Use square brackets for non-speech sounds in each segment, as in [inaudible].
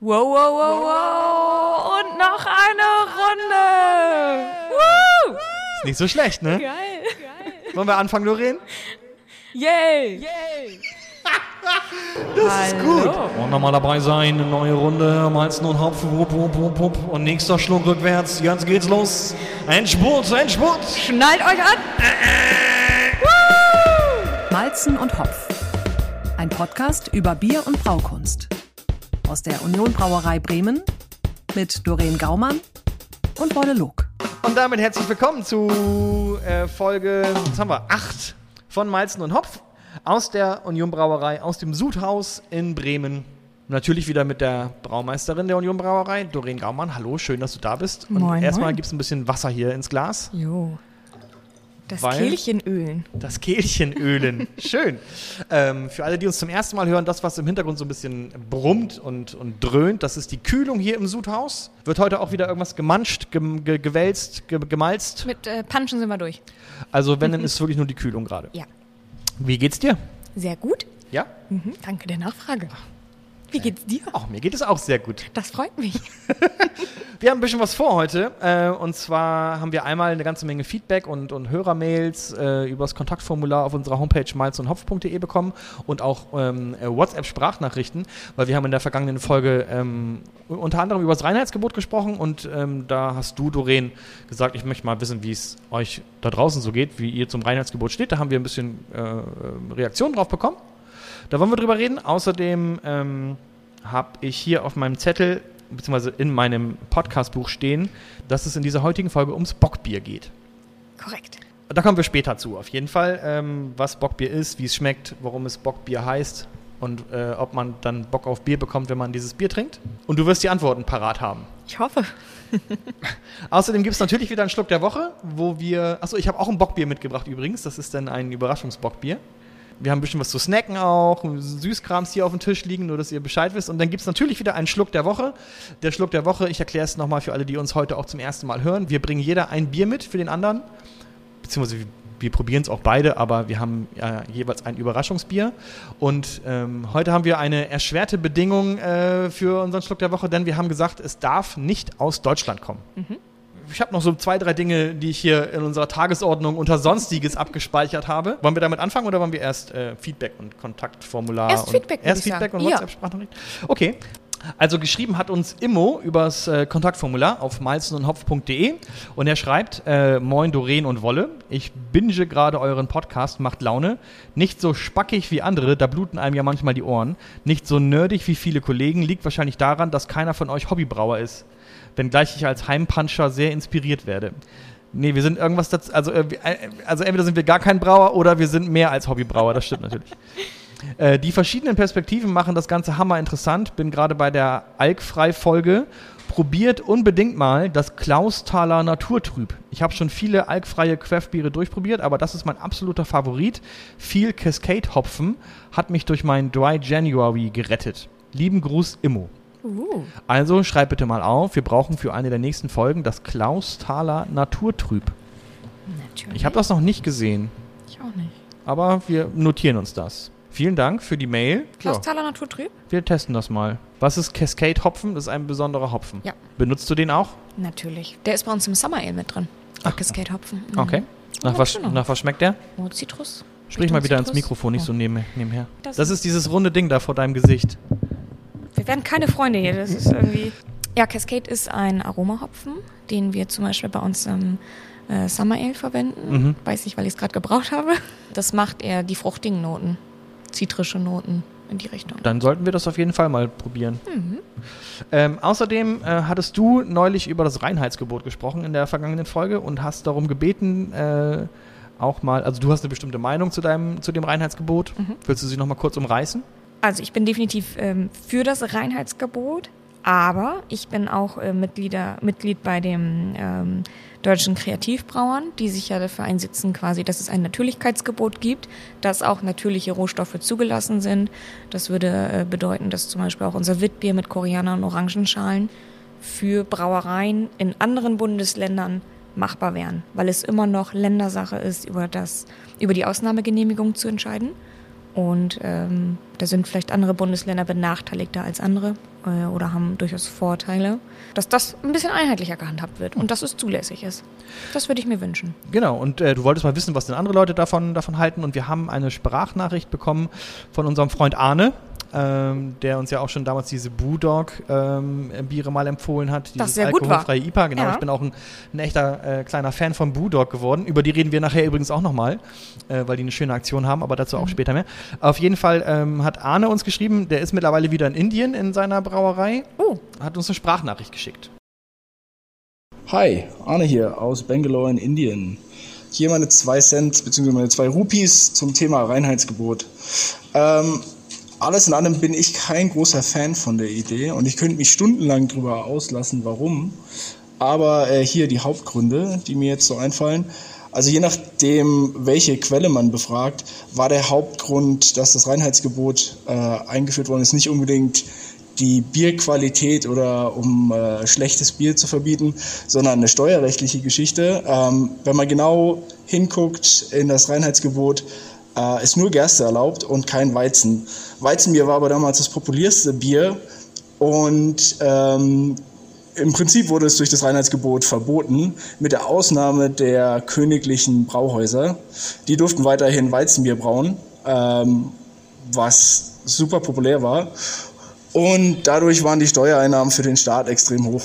Wow, wow, wow, wow. Und noch eine Runde. Woo! Ist nicht so schlecht, ne? Geil. Wollen wir anfangen, Doreen? Yay. [laughs] Das ist gut. Und nochmal dabei sein, eine neue Runde, Malzen und Hopf, wupp, wupp, wupp, wupp. Und nächster Schluck rückwärts, jetzt geht's los. Endspurt, Endspurt. Schnallt euch an. Malzen und Hopf. Ein Podcast über Bier und Braukunst. Aus der Union Brauerei Bremen mit Doreen Gaumann und Wolle Luck. Und damit herzlich willkommen zu äh, Folge, was haben wir, 8 von Malzen und Hopf aus der Union Brauerei, aus dem Sudhaus in Bremen. Natürlich wieder mit der Braumeisterin der Union Brauerei, Doreen Gaumann. Hallo, schön, dass du da bist. Und Moin, erstmal gibt es ein bisschen Wasser hier ins Glas. Jo. Das Weil- Kehlchen ölen. Das Kehlchen ölen. Schön. Ähm, für alle, die uns zum ersten Mal hören, das, was im Hintergrund so ein bisschen brummt und, und dröhnt, das ist die Kühlung hier im Sudhaus. Wird heute auch wieder irgendwas gemanscht, gem, ge, gewälzt, ge, gemalzt. Mit äh, Punchen sind wir durch. Also wenn, dann [laughs] ist es wirklich nur die Kühlung gerade. Ja. Wie geht's dir? Sehr gut. Ja? Mhm, danke der Nachfrage. Wie geht's dir? Auch mir geht es auch sehr gut. Das freut mich. [laughs] Wir haben ein bisschen was vor heute. Äh, und zwar haben wir einmal eine ganze Menge Feedback und, und Hörermails äh, über das Kontaktformular auf unserer Homepage malzundhopf.de bekommen und auch ähm, äh, WhatsApp-Sprachnachrichten, weil wir haben in der vergangenen Folge ähm, unter anderem über das Reinheitsgebot gesprochen und ähm, da hast du, Doreen, gesagt, ich möchte mal wissen, wie es euch da draußen so geht, wie ihr zum Reinheitsgebot steht. Da haben wir ein bisschen äh, Reaktionen drauf bekommen. Da wollen wir drüber reden. Außerdem ähm, habe ich hier auf meinem Zettel beziehungsweise in meinem Podcastbuch stehen, dass es in dieser heutigen Folge ums Bockbier geht. Korrekt. Da kommen wir später zu, auf jeden Fall, ähm, was Bockbier ist, wie es schmeckt, warum es Bockbier heißt und äh, ob man dann Bock auf Bier bekommt, wenn man dieses Bier trinkt. Und du wirst die Antworten parat haben. Ich hoffe. [laughs] Außerdem gibt es natürlich wieder einen Schluck der Woche, wo wir. Achso, ich habe auch ein Bockbier mitgebracht übrigens. Das ist dann ein Überraschungsbockbier. Wir haben ein bisschen was zu snacken auch, Süßkrams hier auf dem Tisch liegen, nur dass ihr Bescheid wisst. Und dann gibt es natürlich wieder einen Schluck der Woche. Der Schluck der Woche, ich erkläre es nochmal für alle, die uns heute auch zum ersten Mal hören. Wir bringen jeder ein Bier mit für den anderen. Beziehungsweise wir, probieren es auch beide, aber wir haben äh, jeweils ein Überraschungsbier. Und ähm, heute haben wir eine erschwerte Bedingung äh, für unseren Schluck der Woche, denn wir haben gesagt, es darf nicht aus Deutschland kommen. Ich habe noch so zwei, drei Dinge, die ich hier in unserer Tagesordnung unter Sonstiges abgespeichert habe. Wollen wir damit anfangen oder wollen wir erst äh, Feedback und Kontaktformular? Erst und Feedback, Erst Feedback und Ja. WhatsApp-Sprachnachricht? Okay. Also geschrieben hat uns Immo übers äh, Kontaktformular auf malzenundhopf.de und er schreibt, äh, Moin Doreen und Wolle, ich binge gerade euren Podcast, macht Laune. Nicht so spackig wie andere, da bluten einem ja manchmal die Ohren. Nicht so nerdig wie viele Kollegen, liegt wahrscheinlich daran, dass keiner von euch Hobbybrauer ist. Wenngleich ich als Heimpuncher sehr inspiriert werde. Nee, wir sind irgendwas dazu, also, äh, äh, also entweder sind wir gar kein Brauer oder wir sind mehr als Hobbybrauer, das stimmt natürlich. [laughs] Äh, die verschiedenen Perspektiven machen das Ganze hammer interessant. Bin gerade bei der Alkfrei-Folge. Probiert unbedingt mal das Klausthaler Naturtrüb. Ich habe schon viele alkfreie Craftbiere durchprobiert, aber das ist mein absoluter Favorit. Viel Cascade-Hopfen hat mich durch meinen Dry January gerettet. Lieben Gruß, Immo. Uh. Also schreib bitte mal auf, wir brauchen für eine der nächsten Folgen das Klausthaler Naturtrüb. Natürlich. Ich habe das noch nicht gesehen, Ich auch nicht. aber wir notieren uns das. Vielen Dank für die Mail. Klaus Ja. Thaler Naturtrüb? Wir testen das mal. Was ist Cascade Hopfen? Das ist ein besonderer Hopfen. Ja. Benutzt du den auch? Natürlich. Der ist bei uns im Summer Ale mit drin. Ach. Cascade Hopfen. Mhm. Okay. Nach Ja, was, nach was schmeckt der? Oh, Zitrus. Sprich Richtung mal wieder ins Zitrus. Mikrofon, nicht Oh. so neben, nebenher. Das- Das ist dieses runde Ding da vor deinem Gesicht. Wir werden keine Freunde hier. Das ist irgendwie. Ja, Cascade ist ein Aromahopfen, den wir zum Beispiel bei uns im äh, Summer Ale verwenden. Mhm. Weiß ich, weil ich es gerade gebraucht habe. Das macht eher die fruchtigen Noten, zitrische Noten in die Richtung. Dann sollten wir das auf jeden Fall mal probieren. Mhm. Ähm, außerdem äh, hattest du neulich über das Reinheitsgebot gesprochen in der vergangenen Folge und hast darum gebeten, äh, auch mal, also du hast eine bestimmte Meinung zu, deinem, zu dem Reinheitsgebot. Mhm. Willst du sie nochmal kurz umreißen? Also ich bin definitiv ähm, für das Reinheitsgebot, aber ich bin auch äh, Mitglieder, Mitglied bei dem ähm, deutschen Kreativbrauern, die sich ja dafür einsetzen, quasi, dass es ein Natürlichkeitsgebot gibt, dass auch natürliche Rohstoffe zugelassen sind. Das würde äh, bedeuten, dass zum Beispiel auch unser Witbier mit Koriander und Orangenschalen für Brauereien in anderen Bundesländern machbar wären, weil es immer noch Ländersache ist, über, das, über die Ausnahmegenehmigung zu entscheiden. Und ähm, da sind vielleicht andere Bundesländer benachteiligter als andere. äh, oder haben durchaus Vorteile, dass das ein bisschen einheitlicher gehandhabt wird und dass es zulässig ist. Das würde ich mir wünschen. Genau, und äh, du wolltest mal wissen, was denn andere Leute davon, davon halten. Und wir haben eine Sprachnachricht bekommen von unserem Freund Arne, ähm, der uns ja auch schon damals diese Brewdog ähm, Biere mal empfohlen hat. Das sehr gut war. alkoholfreie IPA, genau. Ja. Ich bin auch ein, ein echter äh, kleiner Fan von Brewdog geworden. Über die reden wir nachher übrigens auch nochmal, äh, weil die eine schöne Aktion haben, aber dazu auch Mhm. später mehr. Auf jeden Fall ähm, hat Arne uns geschrieben, der ist mittlerweile wieder in Indien in seiner Brauerei, Oh, hat uns eine Sprachnachricht geschickt. Hi, Arne hier aus Bangalore in Indien. Hier meine zwei Cent bzw. meine zwei Rupees zum Thema Reinheitsgebot. Ähm, alles in allem bin ich kein großer Fan von der Idee und ich könnte mich stundenlang drüber auslassen, warum. Aber äh, hier die Hauptgründe, die mir jetzt so einfallen. Also je nachdem, welche Quelle man befragt, war der Hauptgrund, dass das Reinheitsgebot äh, eingeführt worden ist, nicht unbedingt die Bierqualität oder um äh, schlechtes Bier zu verbieten, sondern eine steuerrechtliche Geschichte. Ähm, wenn man genau hinguckt in das Reinheitsgebot, äh, ist nur Gerste erlaubt und kein Weizen. Weizenbier war aber damals das populärste Bier und ähm, im Prinzip wurde es durch das Reinheitsgebot verboten, mit der Ausnahme der königlichen Brauhäuser. Die durften weiterhin Weizenbier brauen, ähm, was super populär war. Und dadurch waren die Steuereinnahmen für den Staat extrem hoch.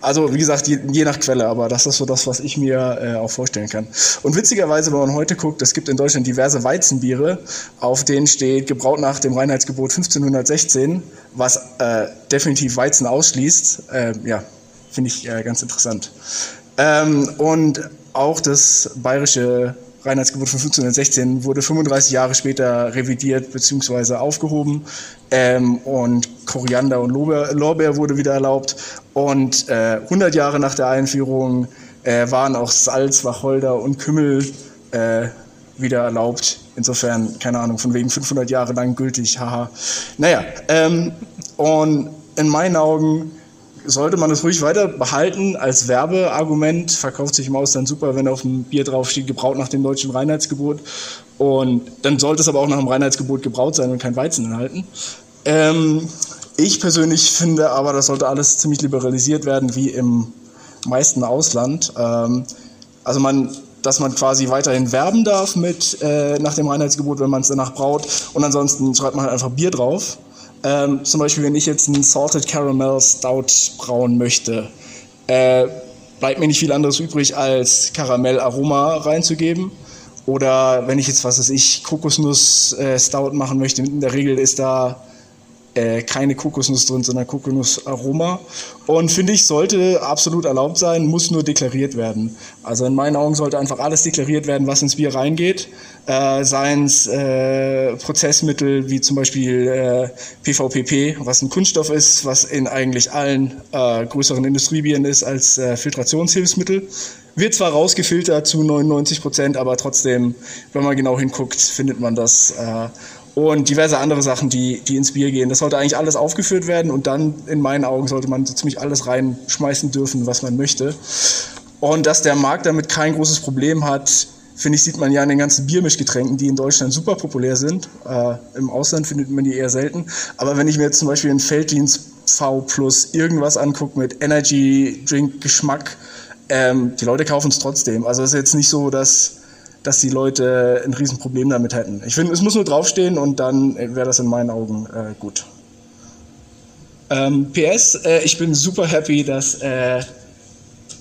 Also wie gesagt, je, je nach Quelle, aber das ist so das, was ich mir äh, auch vorstellen kann. Und witzigerweise, wenn man heute guckt, es gibt in Deutschland diverse Weizenbiere, auf denen steht gebraut nach dem Reinheitsgebot 1516, was äh, definitiv Weizen ausschließt. Äh, ja, finde ich äh, ganz interessant. Ähm, und auch das bayerische Reinheitsgebot von 1516 wurde 35 Jahre später revidiert bzw. aufgehoben ähm, und Koriander und Lorbeer, Lorbeer wurde wieder erlaubt und äh, 100 Jahre nach der Einführung äh, waren auch Salz, Wacholder und Kümmel äh, wieder erlaubt. Insofern, keine Ahnung, von wegen 500 Jahre lang gültig, haha. Naja, ähm, und in meinen Augen sollte man es ruhig weiter behalten als Werbeargument. Verkauft sich im Ausland super, wenn auf dem Bier draufsteht, gebraut nach dem deutschen Reinheitsgebot. Und dann sollte es aber auch nach dem Reinheitsgebot gebraut sein und kein Weizen enthalten. Ähm, ich persönlich finde aber, das sollte alles ziemlich liberalisiert werden, wie im meisten Ausland. Ähm, also man, dass man quasi weiterhin werben darf mit äh, nach dem Reinheitsgebot, wenn man es danach braut. Und ansonsten schreibt man halt einfach Bier drauf. Ähm, zum Beispiel, wenn ich jetzt einen Salted Caramel Stout brauen möchte, äh, bleibt mir nicht viel anderes übrig, als Karamellaroma reinzugeben. Oder wenn ich jetzt, was weiß ich, Kokosnuss äh, Stout machen möchte, in der Regel ist da äh, keine Kokosnuss drin, sondern Kokosnussaroma. Und finde ich, sollte absolut erlaubt sein, muss nur deklariert werden. Also in meinen Augen sollte einfach alles deklariert werden, was ins Bier reingeht. Äh, Seien es äh, Prozessmittel wie zum Beispiel äh, PVPP, was ein Kunststoff ist, was in eigentlich allen äh, größeren Industriebieren ist als äh, Filtrationshilfsmittel. Wird zwar rausgefiltert zu 99 Prozent, aber trotzdem, wenn man genau hinguckt, findet man das. Und diverse andere Sachen, die, die ins Bier gehen. Das sollte eigentlich alles aufgeführt werden und dann, in meinen Augen, sollte man so ziemlich alles reinschmeißen dürfen, was man möchte. Und dass der Markt damit kein großes Problem hat, finde ich, sieht man ja an den ganzen Biermischgetränken, die in Deutschland super populär sind. Äh, Im Ausland findet man die eher selten. Aber wenn ich mir jetzt zum Beispiel einen Felddienst V plus irgendwas angucke mit Energy Drink Geschmack, ähm, die Leute kaufen es trotzdem. Also es ist jetzt nicht so, dass dass die Leute ein Riesenproblem damit hätten. Ich finde, es muss nur draufstehen und dann wäre das in meinen Augen äh, gut. Ähm, PS, äh, ich bin super happy, dass äh,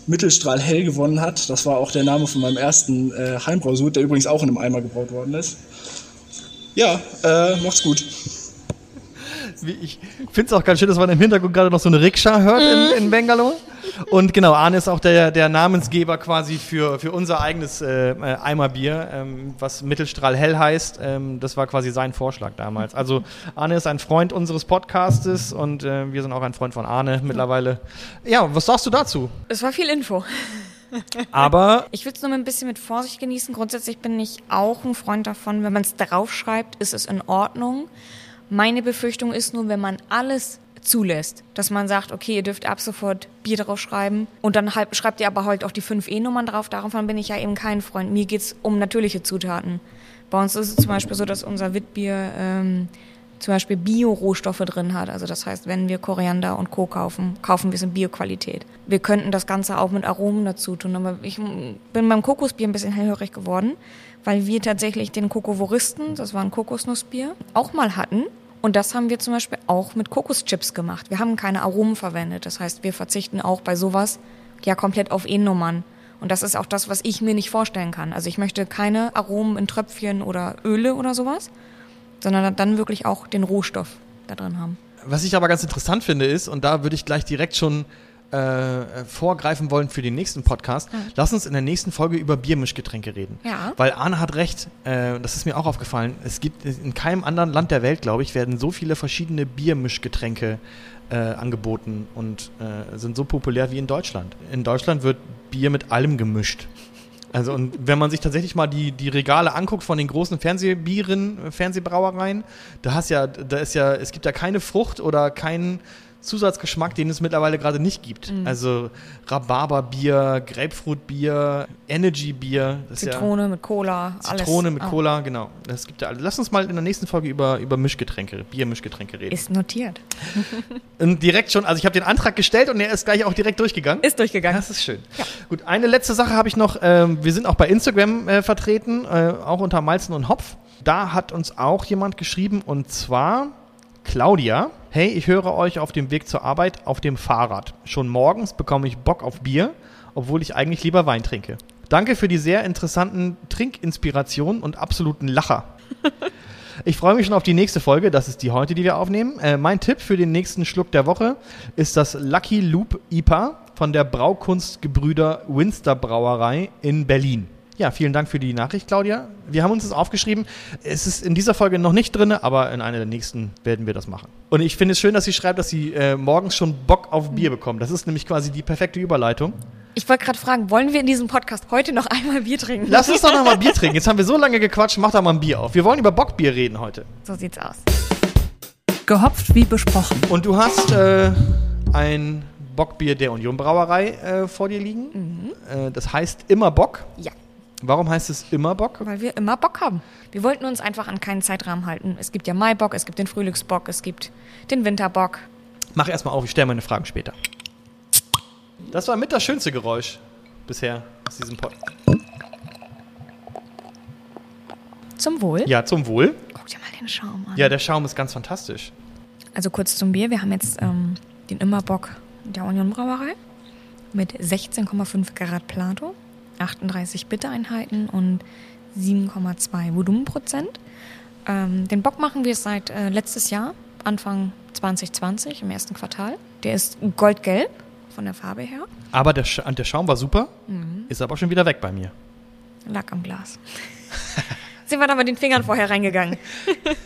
Mittelstrahl Hell gewonnen hat. Das war auch der Name von meinem ersten äh, Heimbrausud, der übrigens auch in einem Eimer gebraut worden ist. Ja, äh, macht's gut. Wie- Ich finde es auch ganz schön, dass man im Hintergrund gerade noch so eine Rikscha hört in, in Bangalore. Und genau, Arne ist auch der, der Namensgeber quasi für, für unser eigenes äh, äh, Eimerbier, ähm, was Mittelstrahl hell heißt. Ähm, das war quasi sein Vorschlag damals. Also Arne ist ein Freund unseres Podcastes und äh, wir sind auch ein Freund von Arne mittlerweile. Ja, was sagst du dazu? es war viel Info. Aber [laughs] Ich würde es nur ein bisschen mit Vorsicht genießen. Grundsätzlich bin ich auch ein Freund davon, wenn man es draufschreibt, ist es in Ordnung. Meine Befürchtung ist nur, wenn man alles zulässt, dass man sagt, okay, ihr dürft ab sofort Bier draufschreiben und dann halt, schreibt ihr aber halt auch die 5 E-Nummern drauf. Davon bin ich ja eben kein Freund. Mir geht's um natürliche Zutaten. Bei uns ist es zum Beispiel so, dass unser Witbier ähm, zum Beispiel Bio-Rohstoffe drin hat. Also das heißt, wenn wir Koriander und Co. kaufen, kaufen wir es in Bio-Qualität. Wir könnten das Ganze auch mit Aromen dazu tun. Aber ich bin beim Kokosbier ein bisschen hellhörig geworden, weil wir tatsächlich den Kokovoristen, das war ein Kokosnussbier, auch mal hatten. Und das haben wir zum Beispiel auch mit Kokoschips gemacht. Wir haben keine Aromen verwendet. Das heißt, wir verzichten auch bei sowas ja komplett auf E-Nummern. Und das ist auch das, was ich mir nicht vorstellen kann. Also ich möchte keine Aromen in Tröpfchen oder Öle oder sowas, sondern dann wirklich auch den Rohstoff da drin haben. Was ich aber ganz interessant finde ist, und da würde ich gleich direkt schon äh, vorgreifen wollen für den nächsten Podcast, ja. lass uns in der nächsten Folge über Biermischgetränke reden. Ja. Weil Arne hat recht, äh, das ist mir auch aufgefallen, es gibt in keinem anderen Land der Welt, glaube ich, werden so viele verschiedene Biermischgetränke äh, angeboten und äh, sind so populär wie in Deutschland. In Deutschland wird Bier mit allem gemischt. Also und wenn man sich tatsächlich mal die, die Regale anguckt von den großen Fernsehbieren, Fernsehbrauereien, da hast ja, da ist ja, es gibt ja keine Frucht oder keinen Zusatzgeschmack, den es mittlerweile gerade nicht gibt. Mhm. Also Rhabarberbier, Grapefruitbier, Energybier. Zitrone ja mit Cola, Zitrone alles. mit ah. Cola, genau. Das gibt ja alles. Lass uns mal in der nächsten Folge über, über Mischgetränke, Biermischgetränke reden. Ist notiert. [laughs] und direkt schon, also ich habe den Antrag gestellt und er ist gleich auch direkt durchgegangen. Ist durchgegangen. Das ist schön. Ja. Gut, eine letzte Sache habe ich noch. Ähm, wir sind auch bei Instagram äh, vertreten, äh, auch unter Malzen und Hopf. Da hat uns auch jemand geschrieben und zwar Claudia, hey, ich höre euch auf dem Weg zur Arbeit auf dem Fahrrad. Schon morgens bekomme ich Bock auf Bier, obwohl ich eigentlich lieber Wein trinke. Danke für die sehr interessanten Trinkinspirationen und absoluten Lacher. [laughs] Ich freue mich schon auf die nächste Folge. Das ist die heute, die wir aufnehmen. Äh, mein Tipp für den nächsten Schluck der Woche ist das Lucky Loop IPA von der Braukunstgebrüder Winster Brauerei in Berlin. Ja, vielen Dank für die Nachricht, Claudia. Wir haben uns das aufgeschrieben. Es ist in dieser Folge noch nicht drin, aber in einer der nächsten werden wir das machen. Und ich finde es schön, dass sie schreibt, dass sie äh, morgens schon Bock auf Bier bekommt. Das ist nämlich quasi die perfekte Überleitung. Ich wollte gerade fragen, wollen wir in diesem Podcast heute noch [laughs] einmal Bier trinken? Lass uns doch noch mal Bier trinken. Jetzt haben wir so lange gequatscht, mach doch mal ein Bier auf. Wir wollen über Bockbier reden heute. So sieht's aus. Gehopft wie besprochen. Und du hast äh, ein Bockbier der Union Brauerei äh, vor dir liegen. Mhm. Äh, das heißt immer Bock. Ja. Warum heißt es immer Bock? Weil wir immer Bock haben. Wir wollten uns einfach an keinen Zeitrahmen halten. Es gibt ja Maibock, es gibt den Frühlingsbock, es gibt den Winterbock. Mach erstmal auf, ich stelle meine Fragen später. Das war mit das schönste Geräusch bisher aus diesem Pod. Zum Wohl? Ja, zum Wohl. Guck dir mal den Schaum an. Ja, der Schaum ist ganz fantastisch. Also kurz zum Bier. Wir haben jetzt ähm, den Immerbock der Union Brauerei mit 16,5 Karat Plato. 38 Bittereinheiten und 7,2 Volumenprozent. Ähm, den Bock machen wir seit äh, letztes Jahr, Anfang 2020, im ersten Quartal. Der ist goldgelb von der Farbe her. Aber der, Sch der Schaum war super, mhm. ist aber schon wieder weg bei mir. Lag am Glas. [laughs] Sind wir da mit den Fingern vorher reingegangen.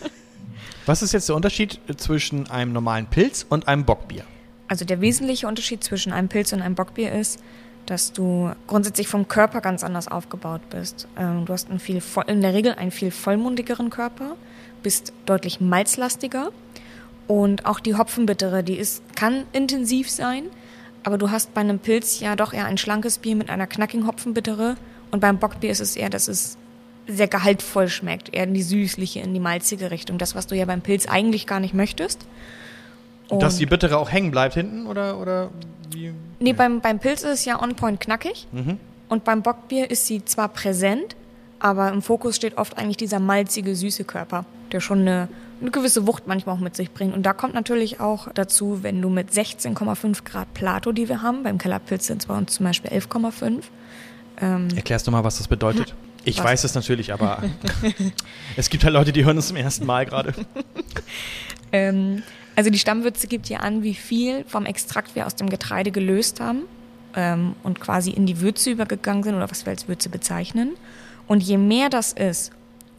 [laughs] Was ist jetzt der Unterschied zwischen einem normalen Pilz und einem Bockbier? Also der wesentliche Unterschied zwischen einem Pilz und einem Bockbier ist, dass du grundsätzlich vom Körper ganz anders aufgebaut bist. Ähm, du hast einen viel, in der Regel einen viel vollmundigeren Körper, bist deutlich malzlastiger und auch die Hopfenbittere, die ist, kann intensiv sein, aber du hast bei einem Pilz ja doch eher ein schlankes Bier mit einer knackigen Hopfenbittere und beim Bockbier ist es eher, dass es sehr gehaltvoll schmeckt, eher in die süßliche, in die malzige Richtung. Das, was du ja beim Pilz eigentlich gar nicht möchtest. Und Dass die Bittere auch hängen bleibt hinten oder, oder wie? Nee, beim, beim Pilz ist es ja on point knackig. Mhm. Und beim Bockbier ist sie zwar präsent, aber im Fokus steht oft eigentlich dieser malzige, süße Körper, der schon eine, eine gewisse Wucht manchmal auch mit sich bringt. Und da kommt natürlich auch dazu, wenn du mit 16,5 Grad Plato, die wir haben, beim Kellerpilz sind es bei uns zum Beispiel 11,5. Ähm, Erklärst du mal, was das bedeutet? Ich was? weiß es natürlich, aber [laughs] [laughs] es gibt halt Leute, die hören es zum ersten Mal gerade. ähm, also die Stammwürze gibt ja an, wie viel vom Extrakt wir aus dem Getreide gelöst haben ähm, und quasi in die Würze übergegangen sind oder was wir als Würze bezeichnen. Und je mehr das ist,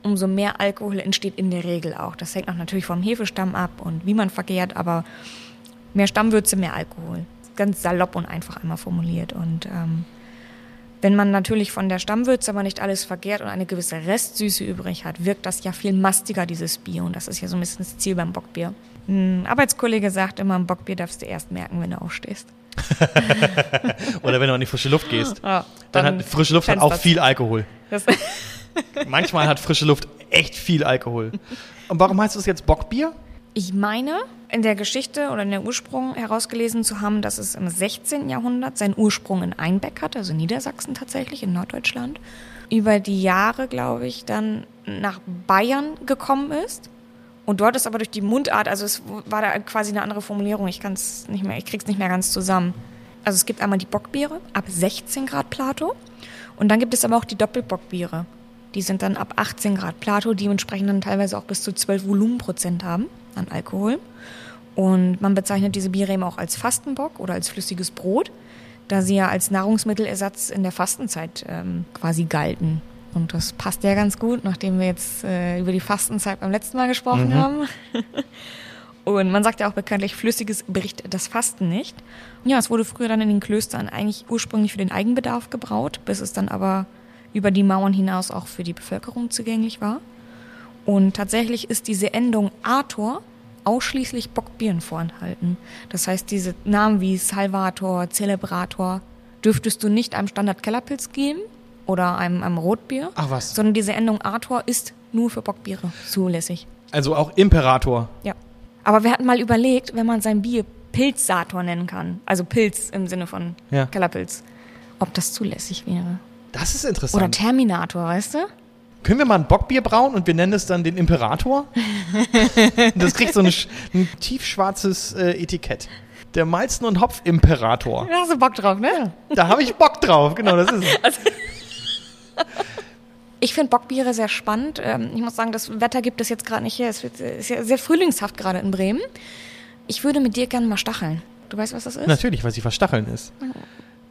umso mehr Alkohol entsteht in der Regel auch. Das hängt auch natürlich vom Hefestamm ab und wie man vergehrt, aber mehr Stammwürze, mehr Alkohol. Ganz salopp und einfach einmal formuliert. Und ähm, wenn man natürlich von der Stammwürze aber nicht alles vergehrt und eine gewisse Restsüße übrig hat, wirkt das ja viel mastiger, dieses Bier. Und das ist ja so ein bisschen das Ziel beim Bockbier. Ein Arbeitskollege sagt immer, ein Bockbier darfst du erst merken, wenn du aufstehst. [laughs] Oder wenn du in die frische Luft gehst. Ja, dann, dann, hat frische Luft hat auch viel Alkohol. [laughs] [laughs] Manchmal hat frische Luft echt viel Alkohol. Und warum heißt das jetzt Bockbier? Ich meine, in der Geschichte oder in der Ursprung herausgelesen zu haben, dass es im 16. Jahrhundert seinen Ursprung in Einbeck hat, also Niedersachsen tatsächlich, in Norddeutschland. Über die Jahre, glaube ich, dann nach Bayern gekommen ist. Und dort ist aber durch die Mundart, also es war da quasi eine andere Formulierung. Ich kann es nicht mehr, ich krieg's nicht mehr ganz zusammen. Also es gibt einmal die Bockbiere ab 16 Grad Plato und dann gibt es aber auch die Doppelbockbiere. Die sind dann ab 18 Grad Plato, dementsprechend dann teilweise auch bis zu 12 Volumenprozent haben an Alkohol. Und man bezeichnet diese Biere eben auch als Fastenbock oder als flüssiges Brot, da sie ja als Nahrungsmittelersatz in der Fastenzeit ähm, quasi galten. Und das passt ja ganz gut, nachdem wir jetzt äh, über die Fastenzeit beim letzten Mal gesprochen Mhm. haben. [laughs] Und man sagt ja auch bekanntlich, flüssiges bricht das Fasten nicht. Ja, es wurde früher dann in den Klöstern eigentlich ursprünglich für den Eigenbedarf gebraut, bis es dann aber über die Mauern hinaus auch für die Bevölkerung zugänglich war. Und tatsächlich ist diese Endung Arthur ausschließlich Bockbieren vorenthalten. Das heißt, diese Namen wie Salvator, Celebrator dürftest du nicht einem Standard-Kellerpilz geben oder einem, einem Rotbier, Ach was. sondern diese Endung Arthur ist nur für Bockbiere zulässig. Also auch Imperator. Ja. Aber wir hatten mal überlegt, wenn man sein Bier Pilzsator nennen kann, also Pilz im Sinne von Ja. Kellerpilz, ob das zulässig wäre. Das ist Oder interessant. Terminator, weißt du? Können wir mal ein Bockbier brauen und wir nennen es dann den Imperator? [laughs] das kriegt so ein, ein tiefschwarzes äh, Etikett. Der Malzen- und Hopf-Imperator. Da hast du Bock drauf, ne? Da habe ich Bock drauf, genau, das ist es. [laughs] Ich finde Bockbiere sehr spannend. Ähm, Ich muss sagen, das Wetter gibt es jetzt gerade nicht her. Es ist ja sehr frühlingshaft gerade in Bremen. Ich würde mit dir gerne mal stacheln. Du weißt, was das ist? Natürlich, weiß ich, was Stacheln ist.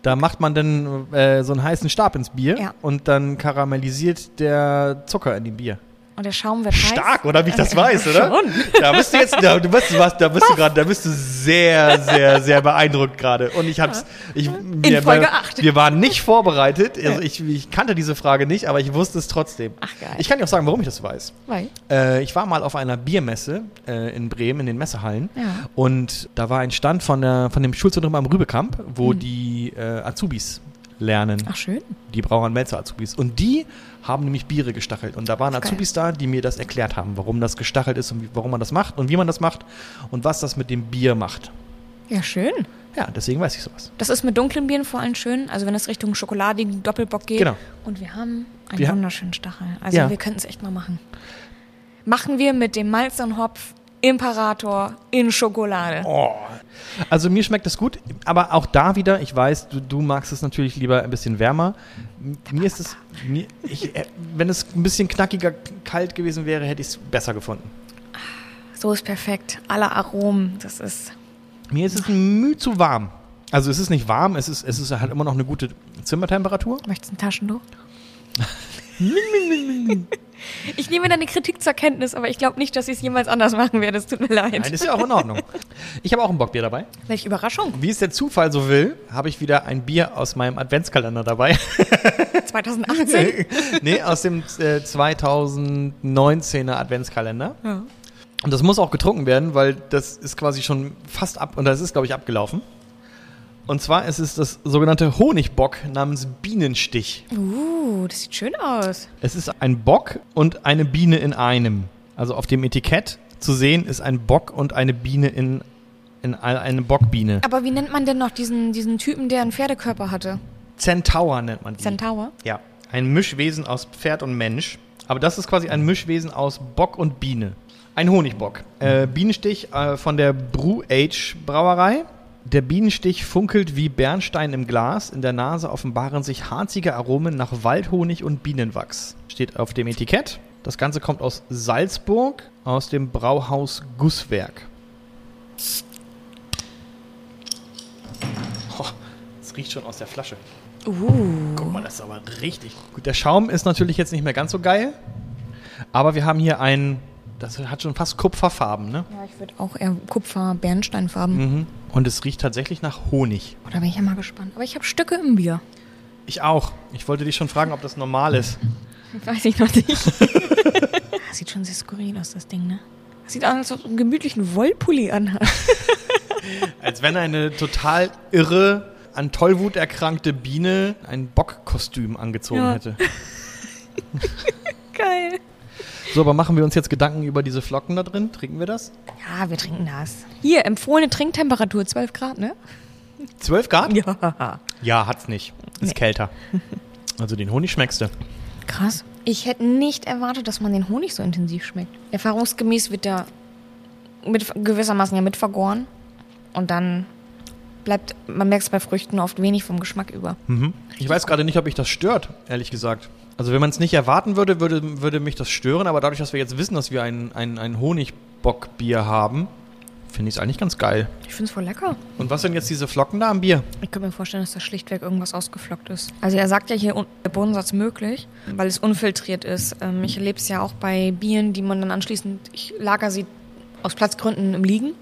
Da macht man dann äh, so einen heißen Stab ins Bier Ja. und dann karamellisiert der Zucker in dem Bier. Und der Schaum wird heiß. Stark, oder wie ich das weiß, oder? Schon. Da bist du jetzt, da, du bist, was, da bist du gerade, da bist du sehr, sehr, sehr beeindruckt gerade. Und ich hab's, ich, wir, Folge acht. wir waren nicht vorbereitet. Also ich, ich kannte diese Frage nicht, aber ich wusste es trotzdem. Ach, geil. Ich kann dir auch sagen, warum ich das weiß. Weil? Äh, ich war mal auf einer Biermesse äh, in Bremen, in den Messehallen. Ja. Und da war ein Stand von, der, von dem Schulzentrum am Rübekamp, wo Mhm. die äh, Azubis lernen Ach, schön. die Brauern Melzer Azubis. Und die haben nämlich Biere gestachelt. Und da waren Geil. Azubis da, die mir das erklärt haben, warum das gestachelt ist und warum man das macht und wie man das macht und was das mit dem Bier macht. Ja, schön. Ja, deswegen weiß ich sowas. Das ist mit dunklen Bieren vor allem schön, also wenn es Richtung schokoladigen Doppelbock geht. Genau. Und wir haben einen Wir wunderschönen Stachel. Also Ja. wir könnten es echt mal machen. Machen wir mit dem Malz und Hopf Imperator in Schokolade. Oh. Also mir schmeckt das gut, aber auch da wieder, ich weiß, du, du magst es natürlich lieber ein bisschen wärmer. Mir ist es, mir, ich, äh, wenn es ein bisschen knackiger kalt gewesen wäre, hätte ich es besser gefunden. So ist perfekt. Alle Aromen, das ist. Mir ist es ein Mühe zu warm. Also es ist nicht warm, es ist, es ist halt immer noch eine gute Zimmertemperatur. Möchtest du ein Taschentuch? [laughs] ich nehme deine Kritik zur Kenntnis, aber ich glaube nicht, dass ich es jemals anders machen werde. Es tut mir leid. Nein, ist ja auch in Ordnung. Ich habe auch ein Bockbier dabei. Welche Überraschung. Wie es der Zufall so will, habe ich wieder ein Bier aus meinem Adventskalender dabei. [laughs] 2018? [laughs] nee, aus dem äh, 2019er Adventskalender. ja. Und das muss auch getrunken werden, weil das ist quasi schon fast ab, und das ist, glaube ich, abgelaufen. Und zwar ist es das sogenannte Honigbock namens Bienenstich. Uh, das sieht schön aus. Es ist ein Bock und eine Biene in einem. Also auf dem Etikett zu sehen ist ein Bock und eine Biene in, in ein- eine Bockbiene. Aber wie nennt man denn noch diesen, diesen Typen, der einen Pferdekörper hatte? Centaur nennt man die. Centaur? Ja, ein Mischwesen aus Pferd und Mensch. Aber das ist quasi ein Mischwesen aus Bock und Biene. Ein Honigbock. Äh, Bienenstich äh, von der Brew Age Brauerei. Der Bienenstich funkelt wie Bernstein im Glas. In der Nase offenbaren sich harzige Aromen nach Waldhonig und Bienenwachs. Steht auf dem Etikett. Das Ganze kommt aus Salzburg, aus dem Brauhaus Gusswerk. Oh, das riecht schon aus der Flasche. Uh. Guck mal, das ist aber richtig gut. Der Schaum ist natürlich jetzt nicht mehr ganz so geil, aber wir haben hier ein, das hat schon fast Kupferfarben, ne? Ja, ich würde auch eher Kupfer-Bernsteinfarben. Mhm. Und es riecht tatsächlich nach Honig. Oh, da bin ich ja mal gespannt. Aber ich habe Stücke im Bier. Ich auch. Ich wollte dich schon fragen, ob das normal ist. [laughs] Weiß ich noch nicht. das [laughs] sieht schon sehr skurril aus, das Ding, ne? Das sieht aus, als ob du einen gemütlichen Wollpulli anhat. [laughs] Als wenn eine total irre, an Tollwut erkrankte Biene ein Bockkostüm angezogen Ja. hätte. Geil. So, aber machen wir uns jetzt Gedanken über diese Flocken da drin? Trinken wir das? Ja, wir trinken das. Hier, empfohlene Trinktemperatur 12 Grad, ne? 12 Grad? Ja. Ja, hat's nicht. Ist Nee. kälter. Also den Honig schmeckst du. Krass. Ich hätte nicht erwartet, dass man den Honig so intensiv schmeckt. Erfahrungsgemäß wird der mit, gewissermaßen ja mit vergoren. Und dann bleibt, man merkt es bei Früchten oft wenig vom Geschmack über. Ich weiß gerade nicht, ob mich das stört, ehrlich gesagt. Also wenn man es nicht erwarten würde, würde, würde mich das stören, aber dadurch, dass wir jetzt wissen, dass wir ein, ein, ein Honigbockbier haben, finde ich es eigentlich ganz geil. Ich finde es voll lecker. Und was sind jetzt diese Flocken da am Bier? Ich könnte mir vorstellen, dass da schlichtweg irgendwas ausgeflockt ist. Also er sagt ja hier der Bodensatz möglich, weil es unfiltriert ist. Ähm, ich erlebe es ja auch bei Bieren, die man dann anschließend, ich lager sie aus Platzgründen im Liegen.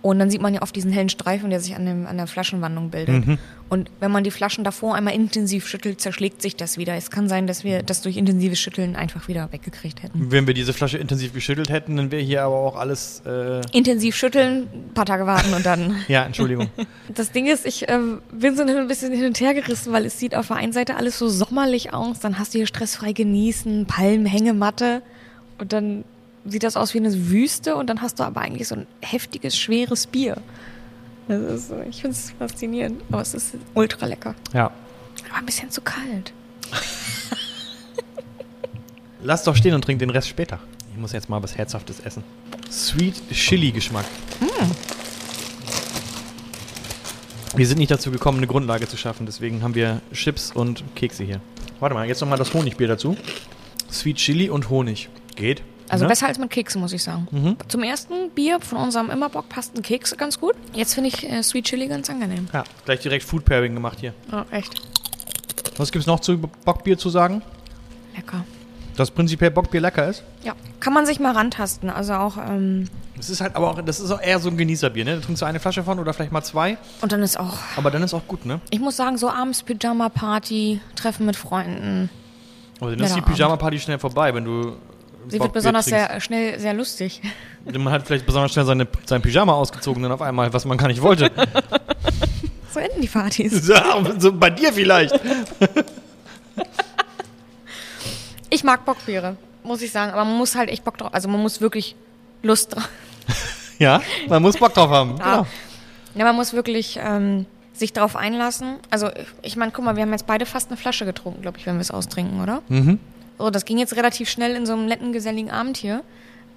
Und dann sieht man ja oft diesen hellen Streifen, der sich an, dem, an der Flaschenwandung bildet. Und wenn man die Flaschen davor einmal intensiv schüttelt, zerschlägt sich das wieder. Es kann sein, dass wir das durch intensives Schütteln einfach wieder weggekriegt hätten. Wenn wir diese Flasche intensiv geschüttelt hätten, dann wäre hier aber auch alles. Äh, Intensiv schütteln, ein paar Tage warten und dann [laughs] ja, Entschuldigung. [laughs] Das Ding ist, ich ähm, bin so ein bisschen hin und her gerissen, weil es sieht auf der einen Seite alles so sommerlich aus. Dann hast du hier stressfrei genießen, Palmen, Hängematte. Und dann sieht das aus wie eine Wüste. Und dann hast du aber eigentlich so ein heftiges, schweres Bier. Ist, ich finde es faszinierend. Aber es ist ultra lecker. ja. Aber ein bisschen zu kalt. [laughs] Lass doch stehen und trink den Rest später. Ich muss jetzt mal was Herzhaftes essen. Sweet Chili Geschmack. Wir sind nicht dazu gekommen, eine Grundlage zu schaffen, deswegen haben wir Chips und Kekse hier. Warte mal, jetzt nochmal das Honigbier dazu. Sweet Chili und Honig. Geht. Also Ne? besser als mit Keksen, muss ich sagen. Zum ersten Bier von unserem Immerbock passten Kekse ganz gut. Jetzt finde ich äh, Sweet Chili ganz angenehm. Ja, gleich direkt Food Pairing gemacht hier. Oh, echt Was gibt's noch zu Bockbier zu sagen? lecker. Dass prinzipiell Bockbier lecker ist? Ja, kann man sich mal rantasten. Also auch, ähm, Das ist halt aber auch, das ist auch eher so ein Genießerbier, ne? Da trinkst du eine Flasche von oder vielleicht mal zwei, und dann ist auch, aber dann ist auch gut, ne? ich muss sagen, so abends Pyjama-Party, Treffen mit Freunden. Aber dann ist die. Pyjama-Party schnell vorbei, wenn du. Sie wird besonders sehr schnell sehr lustig. [laughs] Man hat vielleicht besonders schnell seine, sein Pyjama ausgezogen dann auf einmal, was man gar nicht wollte. [laughs] So enden die Partys. [laughs] Ja, so bei dir vielleicht. Ich mag Bockbiere, muss ich sagen, aber man muss halt echt Bock drauf, also man muss wirklich Lust drauf. Ja, man muss Bock drauf haben. Ja. Ja, man muss wirklich ähm, sich darauf einlassen. Also ich meine, guck mal, wir haben jetzt beide fast eine Flasche getrunken, glaube ich, wenn wir es austrinken, oder? Mhm. So, das ging jetzt relativ schnell in so einem netten, geselligen Abend hier.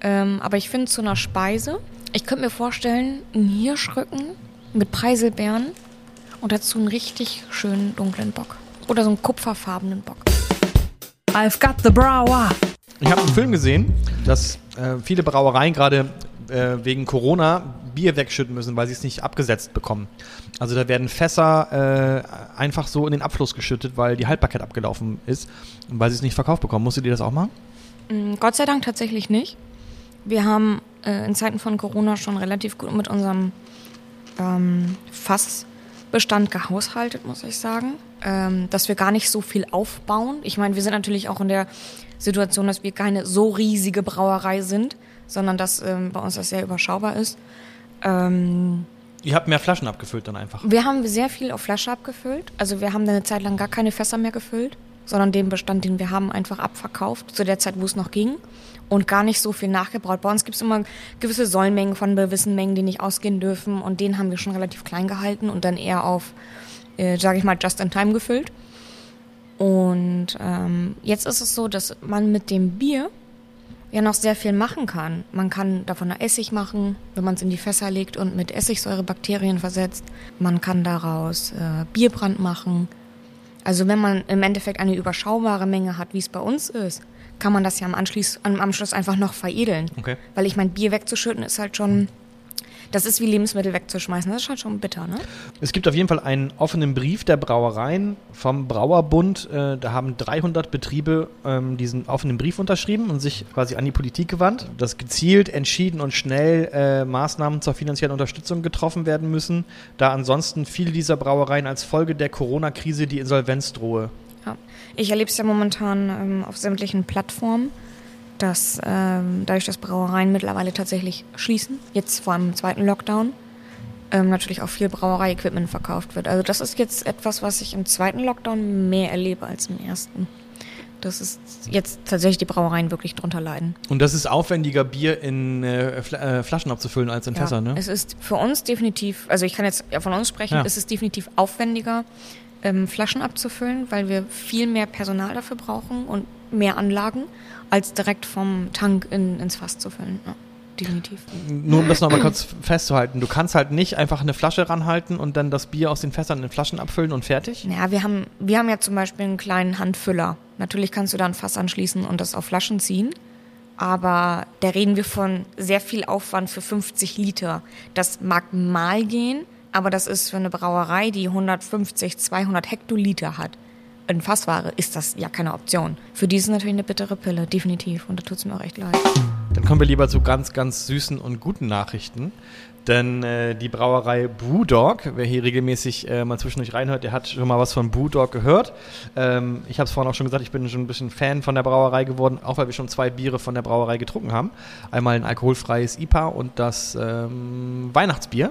Ähm, aber ich finde zu einer Speise, ich könnte mir vorstellen, einen Hirschrücken mit Preiselbeeren und dazu einen richtig schönen dunklen Bock. Oder so einen kupferfarbenen Bock. I've got the brower. Ich habe einen Film gesehen, dass äh, viele Brauereien gerade äh, wegen Corona Bier wegschütten müssen, weil sie es nicht abgesetzt bekommen. Also da werden Fässer äh, einfach so in den Abfluss geschüttet, weil die Haltbarkeit abgelaufen ist und weil sie es nicht verkauft bekommen. Musstet ihr das auch machen? Mm, Gott sei Dank tatsächlich nicht. Wir haben äh, in Zeiten von Corona schon relativ gut mit unserem ähm, Fassbestand gehaushaltet, muss ich sagen. Ähm, dass wir gar nicht so viel aufbauen. Ich meine, wir sind natürlich auch in der Situation, dass wir keine so riesige Brauerei sind, sondern dass ähm, bei uns das sehr überschaubar ist. Ähm, Ihr habt mehr Flaschen abgefüllt dann einfach. wir haben sehr viel auf Flasche abgefüllt. Also wir haben eine Zeit lang gar keine Fässer mehr gefüllt, sondern den Bestand, den wir haben, einfach abverkauft, zu der Zeit, wo es noch ging. Und gar nicht so viel nachgebraut. Bei uns gibt es immer gewisse Sollmengen von gewissen Mengen, die nicht ausgehen dürfen. Und den haben wir schon relativ klein gehalten und dann eher auf, äh, sage ich mal, just in time gefüllt. Und ähm, jetzt ist es so, dass man mit dem Bier ja noch sehr viel machen kann. Man kann davon Essig machen, wenn man es in die Fässer legt und mit Essigsäure Bakterien versetzt. Man kann daraus äh, Bierbrand machen. Also wenn man im Endeffekt eine überschaubare Menge hat, wie es bei uns ist, kann man das ja am, Anschluss, am Anschluss einfach noch veredeln. Okay. Weil ich mein Bier wegzuschütten ist halt schon, das ist wie Lebensmittel wegzuschmeißen. Das ist halt schon bitter, ne? Es gibt auf jeden Fall einen offenen Brief der Brauereien vom Brauerbund. Äh, da haben 300 Betriebe ähm, diesen offenen Brief unterschrieben und sich quasi an die Politik gewandt, dass gezielt, entschieden und schnell äh, Maßnahmen zur finanziellen Unterstützung getroffen werden müssen, da ansonsten viele dieser Brauereien als Folge der Corona-Krise die Insolvenz drohe. Ja. Ich erlebe es ja momentan ähm, auf sämtlichen Plattformen, dass ähm, dadurch, dass Brauereien mittlerweile tatsächlich schließen, jetzt vor allem im zweiten Lockdown, ähm, natürlich auch viel Brauerei-Equipment verkauft wird. Also das ist jetzt etwas, was ich im zweiten Lockdown mehr erlebe als im ersten. Das ist jetzt tatsächlich die Brauereien wirklich drunter leiden. Und das ist aufwendiger, Bier in äh, Fl äh, Flaschen abzufüllen als in Fässern, ne? Es ist für uns definitiv, also ich kann jetzt ja von uns sprechen, Ja. es ist definitiv aufwendiger, ähm, Flaschen abzufüllen, weil wir viel mehr Personal dafür brauchen und mehr Anlagen, als direkt vom Tank in, ins Fass zu füllen. Ja, definitiv. Nur um das nochmal kurz festzuhalten. Du kannst halt nicht einfach eine Flasche ranhalten und dann das Bier aus den Fässern in Flaschen abfüllen und fertig. Ja, wir haben, wir haben ja zum Beispiel einen kleinen Handfüller. Natürlich kannst du da ein Fass anschließen und das auf Flaschen ziehen. Aber da reden wir von sehr viel Aufwand für 50 Liter. Das mag mal gehen, aber das ist für eine Brauerei, die 150, 200 Hektoliter hat, in Fassware, ist das ja keine Option. Für die ist es natürlich eine bittere Pille, definitiv. Und da tut es mir auch echt leid. Dann kommen wir lieber zu ganz, ganz süßen und guten Nachrichten. Denn äh, die Brauerei Brewdog, wer hier regelmäßig äh, mal zwischendurch reinhört, der hat schon mal was von Brewdog gehört. Ähm, ich habe es vorhin auch schon gesagt, ich bin schon ein bisschen Fan von der Brauerei geworden, auch weil wir schon zwei Biere von der Brauerei getrunken haben. Einmal ein alkoholfreies IPA und das ähm, Weihnachtsbier.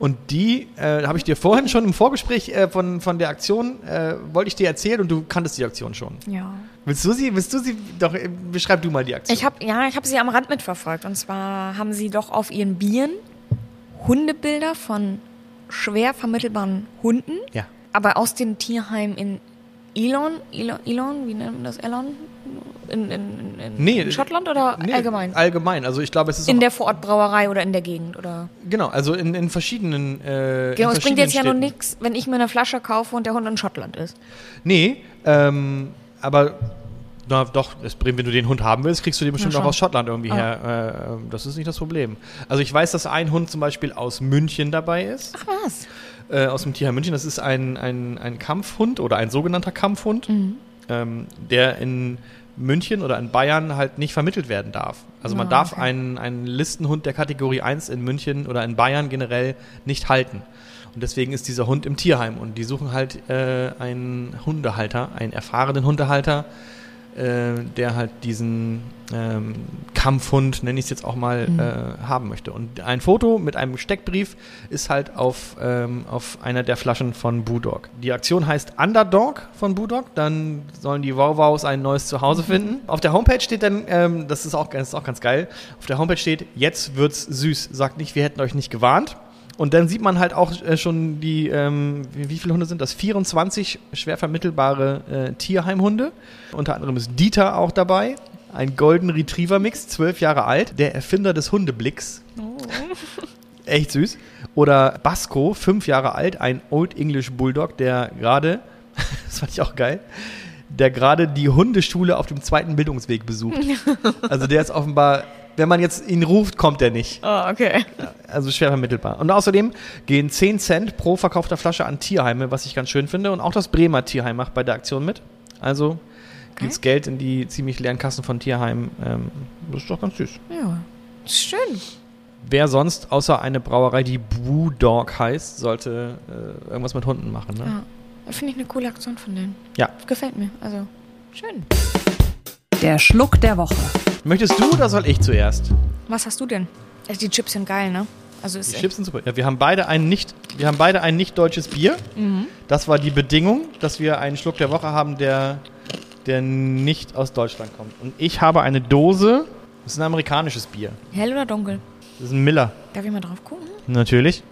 Und die äh, habe ich dir vorhin schon im Vorgespräch äh, von, von der Aktion, äh, wollte ich dir erzählen und du kanntest die Aktion schon. Ja. Willst du sie, willst du sie, doch, äh, beschreib du mal die Aktion. Ich habe ja, ich habe sie am Rand mitverfolgt. Und zwar haben sie doch auf ihren Bieren Hundebilder von schwer vermittelbaren Hunden, ja. aber aus den Tierheimen in Elon, Elon, Elon wie nennt man das, Elon? In, in, in, Nee, in Schottland oder Nee, allgemein? Allgemein. Also ich glaube, es ist in der Vorortbrauerei oder in der Gegend oder? genau, also in, in verschiedenen. Äh, Genau, es bringt jetzt ja nur verschiedenen nichts, wenn ich mir eine Flasche kaufe und der Hund in Schottland ist. Städten. Nee, ähm, aber na, doch, es bringt, wenn du den Hund haben willst, kriegst du den bestimmt auch aus Schottland irgendwie Ah. her. Äh, ähm, das ist nicht das Problem. Also ich weiß, dass ein Hund zum Beispiel aus München dabei ist. Ach was? Äh, aus dem Tierheim München. Das ist ein, ein, ein Kampfhund oder ein sogenannter Kampfhund, ähm, der in München oder in Bayern halt nicht vermittelt werden darf. Also man Ah, darf okay. einen, einen Listenhund der Kategorie 1 in München oder in Bayern generell nicht halten. Und deswegen ist dieser Hund im Tierheim. Und die suchen halt äh, einen Hundehalter, einen erfahrenen Hundehalter, äh, der halt diesen ähm, Kampfhund, nenne ich es jetzt auch mal, äh, haben möchte. Und ein Foto mit einem Steckbrief ist halt auf, ähm, auf einer der Flaschen von Budog. Die Aktion heißt Underdog von Budog. Dann sollen die Wauwaus ein neues Zuhause finden. [laughs] Auf der Homepage steht dann, ähm, das, ist auch, das ist auch ganz geil, auf der Homepage steht, jetzt wird's süß. Sagt nicht, wir hätten euch nicht gewarnt. Und dann sieht man halt auch äh, schon die, ähm, wie, viele Hunde sind das? 24 schwer vermittelbare äh, Tierheimhunde. Unter anderem ist Dieter auch dabei. Ein Golden Retriever Mix, zwölf Jahre alt. Der Erfinder des Hundeblicks. [laughs] Echt süß. Oder Basco, fünf Jahre alt. Ein Old English Bulldog, der gerade, [laughs] das fand ich auch geil, der gerade die Hundeschule auf dem zweiten Bildungsweg besucht. [laughs] Also der ist offenbar, wenn man jetzt ihn ruft, kommt er nicht. Oh, okay. Also schwer vermittelbar. Und außerdem gehen 10 Cent pro verkaufter Flasche an Tierheime, was ich ganz schön finde. Und auch das Bremer Tierheim macht bei der Aktion mit. Also geht's Geld in die ziemlich leeren Kassen von Tierheimen. Ähm, das ist doch ganz süß. Ja. Schön. Wer sonst außer eine Brauerei, die Brewdog heißt, sollte äh, irgendwas mit Hunden machen. Ne? Ja. Finde ich eine coole Aktion von denen. Ja. Gefällt mir. Also, schön. Der Schluck der Woche. Möchtest du oder soll ich zuerst? Was hast du denn? Also die Chips sind geil, ne? Also ist Die Chips sind super. Ja, wir haben beide ein nicht, wir haben beide ein nicht deutsches Bier. Das war die Bedingung, dass wir einen Schluck der Woche haben, der, der nicht aus Deutschland kommt. Und ich habe eine Dose. Das ist ein amerikanisches Bier. hell oder dunkel? Das ist ein Miller. Darf ich mal drauf gucken? Natürlich.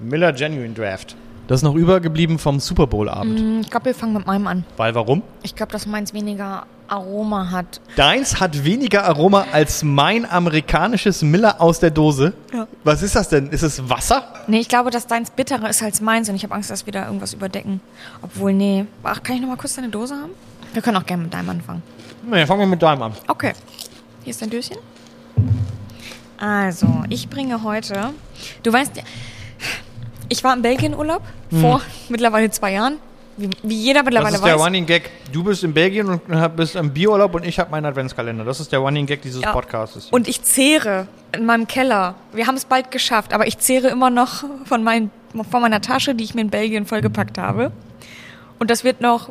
Miller Genuine Draft. Das ist noch übergeblieben vom Super Bowl Abend. Hm, Ich glaube, wir fangen mit meinem an. Weil warum? Ich glaube, dass meins weniger Aroma hat. Deins hat weniger Aroma als mein amerikanisches Miller aus der Dose. Ja. Was ist das denn? Ist es Wasser? Nee, ich glaube, dass deins bitterer ist als meins und ich habe Angst, dass wir da irgendwas überdecken. Obwohl, nee. Ach, kann ich noch mal kurz deine Dose haben? Wir können auch gerne mit deinem anfangen. Nee, fangen wir mit deinem an. Okay. Hier ist dein Döschen. Also, ich bringe heute. Du weißt, ja, ich war im Belgien-Urlaub vor mittlerweile zwei Jahren. Wie, wie jeder Das mittlerweile ist der weiß. Running Gag. Du bist in Belgien und hab- bist im Bierurlaub und ich habe meinen Adventskalender. Das ist der Running Gag dieses Ja. Podcasts. Und ich zehre in meinem Keller. Wir haben es bald geschafft, aber ich zehre immer noch von, mein, von meiner Tasche, die ich mir in Belgien vollgepackt habe. Und das wird noch,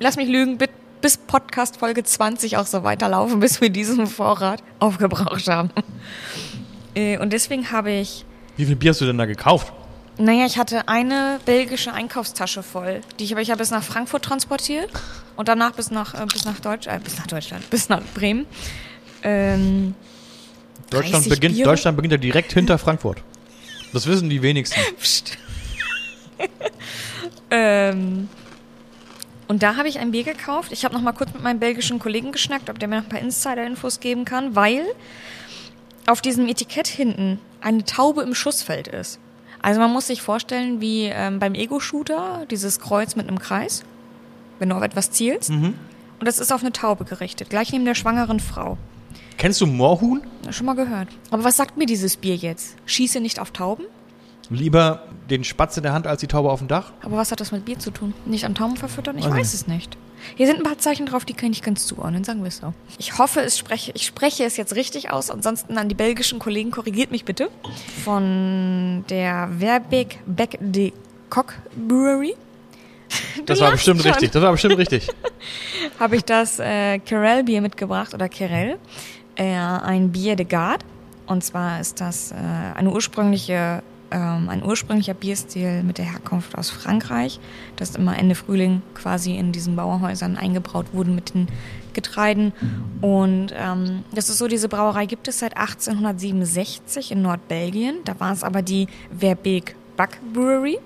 lass mich lügen, bis, bis Podcast Folge 20 auch so weiterlaufen, bis wir diesen Vorrat aufgebraucht haben. Äh, Und deswegen habe ich Wie viel Bier hast du denn da gekauft? Naja, ich hatte eine belgische Einkaufstasche voll. Die ich aber ich habe bis nach Frankfurt transportiert und danach bis nach äh, bis nach Deutsch, äh, bis nach Deutschland, bis nach Bremen. Ähm, Deutschland 30 beginnt? Deutschland beginnt ja direkt hinter Frankfurt. Das wissen die wenigsten. [laughs] Psst. ähm, und da habe ich ein Bier gekauft. Ich habe noch mal kurz mit meinem belgischen Kollegen geschnackt, ob der mir noch ein paar Insider-Infos geben kann, weil auf diesem Etikett hinten eine Taube im Schussfeld ist. Also man muss sich vorstellen, wie ähm, beim Ego-Shooter, dieses Kreuz mit einem Kreis, wenn du auf etwas zielst. Und das ist auf eine Taube gerichtet, gleich neben der schwangeren Frau. Kennst du Moorhuhn? Schon mal gehört. Aber was sagt mir dieses Bier jetzt? Schieße nicht auf Tauben? Lieber den Spatz in der Hand als die Taube auf dem Dach? Aber was hat das mit Bier zu tun? Nicht an Tauben verfüttern? Ich Weiß weiß es nicht. Hier sind ein paar Zeichen drauf, die kann ich ganz zuordnen, sagen wir es so. Ich hoffe, es spreche, ich spreche es jetzt richtig aus. Ansonsten an die belgischen Kollegen, korrigiert mich bitte. Von der Verbeek Beck de Coq Brewery. Das war bestimmt schon. richtig. Das war bestimmt richtig. [laughs] habe ich das äh, Carell Bier mitgebracht oder Carell, äh, ein Bier de Garde. Und zwar ist das äh, eine ursprüngliche, ähm, ein ursprünglicher Bierstil mit der Herkunft aus Frankreich, das immer Ende Frühling quasi in diesen Bauernhäusern eingebraut wurden mit den Getreiden. Und ähm, das ist so, diese Brauerei gibt es seit 1867 in Nordbelgien. Da war es aber die Verbeek Back Brewery.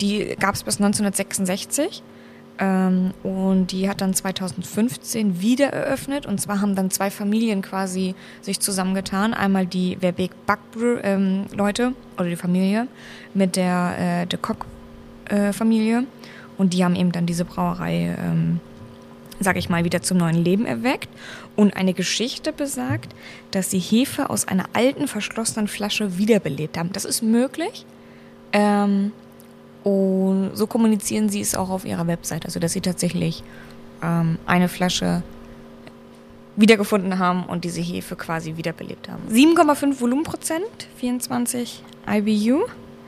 Die gab es bis 1966. Ähm, und die hat dann 2015 wieder eröffnet. Und zwar haben dann zwei Familien quasi sich zusammengetan. Einmal die Verbeek Backbrü ähm, oder die Familie mit der äh, de Kock äh. Und die haben eben dann diese Brauerei, ähm, sag ich mal, wieder zum neuen Leben erweckt. Und eine Geschichte besagt, dass sie Hefe aus einer alten verschlossenen Flasche wiederbelebt haben. Das ist möglich. Ähm, und so kommunizieren sie es auch auf ihrer Website, also dass sie tatsächlich ähm, eine Flasche wiedergefunden haben und diese Hefe quasi wiederbelebt haben. 7,5 Volumenprozent, 24 IBU,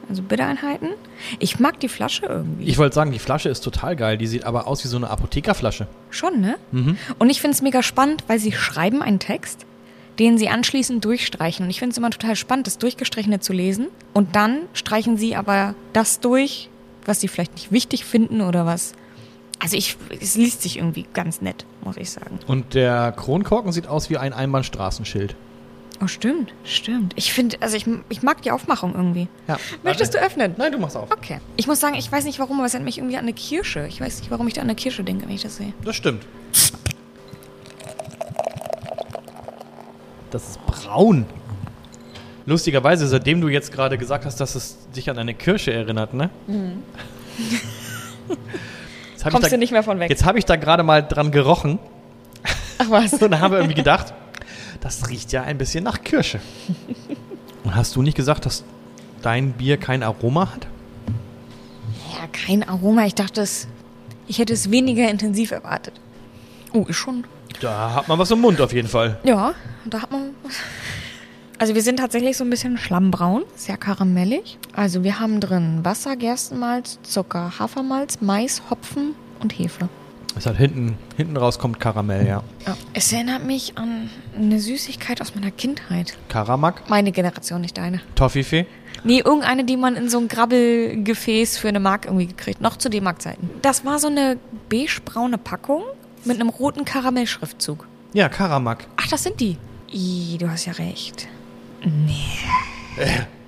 also Bittereinheiten. Ich mag die Flasche irgendwie. Ich wollte sagen, die Flasche ist total geil. Die sieht aber aus wie so eine Apothekerflasche. Schon, ne? Und ich finde es mega spannend, weil sie schreiben einen Text, den sie anschließend durchstreichen. Und ich finde es immer total spannend, das Durchgestrichene zu lesen. Und dann streichen sie aber das durch, was sie vielleicht nicht wichtig finden oder was. Also ich, es liest sich irgendwie ganz nett, muss ich sagen. Und der Kronkorken sieht aus wie ein Einbahnstraßenschild. Oh, stimmt, stimmt. Ich finde, also ich, ich mag die Aufmachung irgendwie. Ja. Möchtest du öffnen? Nein, du machst auf. Okay. Ich muss sagen, ich weiß nicht warum, aber es erinnert mich irgendwie an eine Kirsche. Ich weiß nicht, warum ich da an eine Kirsche denke, wenn ich das sehe. Das stimmt. Das ist braun. Lustigerweise, seitdem du jetzt gerade gesagt hast, dass es dich an eine Kirsche erinnert, ne? Ich Kommst da, du nicht mehr von weg. Jetzt habe ich da gerade mal dran gerochen Ach was. und habe irgendwie gedacht, das riecht ja ein bisschen nach Kirsche. Und hast du nicht gesagt, dass dein Bier kein Aroma hat? Ja, kein Aroma. Ich dachte, es, ich hätte es weniger intensiv erwartet. Oh, ist schon. Da hat man was im Mund auf jeden Fall. Ja, da hat man. was. Also wir sind tatsächlich so ein bisschen schlammbraun, sehr karamellig. Also wir haben drin Wasser, Gerstenmalz, Zucker, Hafermalz, Mais, Hopfen und Hefe. Es hat hinten, hinten raus kommt Karamell, ja. Ja. Es erinnert mich an eine Süßigkeit aus meiner Kindheit. Karamak, Meine Generation, nicht deine. Toffifee. Nee, irgendeine, die man in so ein Grabbelgefäß für eine Mark irgendwie gekriegt. Noch zu D-Mark-Zeiten. Das war so eine beigebraune Packung mit einem roten Karamellschriftzug. Ja, Karamak. Ach, das sind die. Ih, du hast ja recht.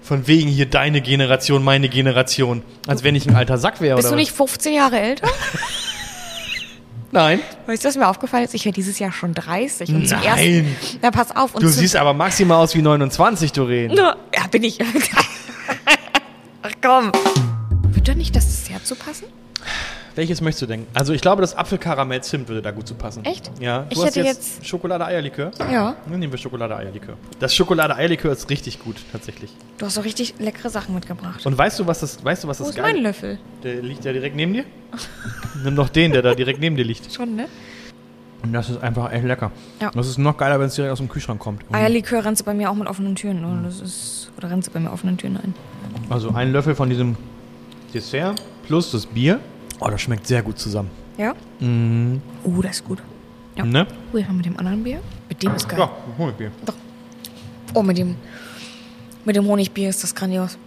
Von wegen hier deine Generation, meine Generation. Als wenn ich ein alter Sack wäre, Bist oder du nicht 15 Jahre älter? [laughs] Nein. Weißt du, was mir aufgefallen ist? Ich werde dieses Jahr schon 30. Und zum Nein. ersten. Na, pass auf. Und Du zum- siehst aber maximal aus wie 29, Doreen. Na, Ja, bin ich. [laughs] Ach komm. Würde da nicht das Dessert zu passen? Welches möchtest du denn? Also ich glaube, das Apfelkaramell-Zimt würde da gut zu passen. Echt? Ja. Du Ich hast hätte jetzt, jetzt- Schokolade-Eierlikör. Ja. Dann nehmen wir Schokolade-Eierlikör. Das Schokolade-Eierlikör ist richtig gut, tatsächlich. Du hast so richtig leckere Sachen mitgebracht. Und weißt du, was das, weißt du, was Wo das ist mein geil Löffel? Der liegt ja direkt neben dir. [laughs] Nimm doch den, der da direkt neben dir liegt. Schon, ne? Und das ist einfach echt lecker. Ja. Das ist noch geiler, wenn es direkt aus dem Kühlschrank kommt. Und Eierlikör rennst du bei mir auch mit offenen Türen. Oder? Das ist, oder rennst du bei mir offenen Türen ein? Also ein Löffel von diesem Dessert plus das Bier. Oh, das schmeckt sehr gut zusammen. Ja? Mhm. Oh, das ist gut. Ja. Ne? Oh, jetzt mal mit dem anderen Bier. Mit dem ist geil. Ja, Honigbier. Oh, mit dem, mit dem Honigbier ist das grandios.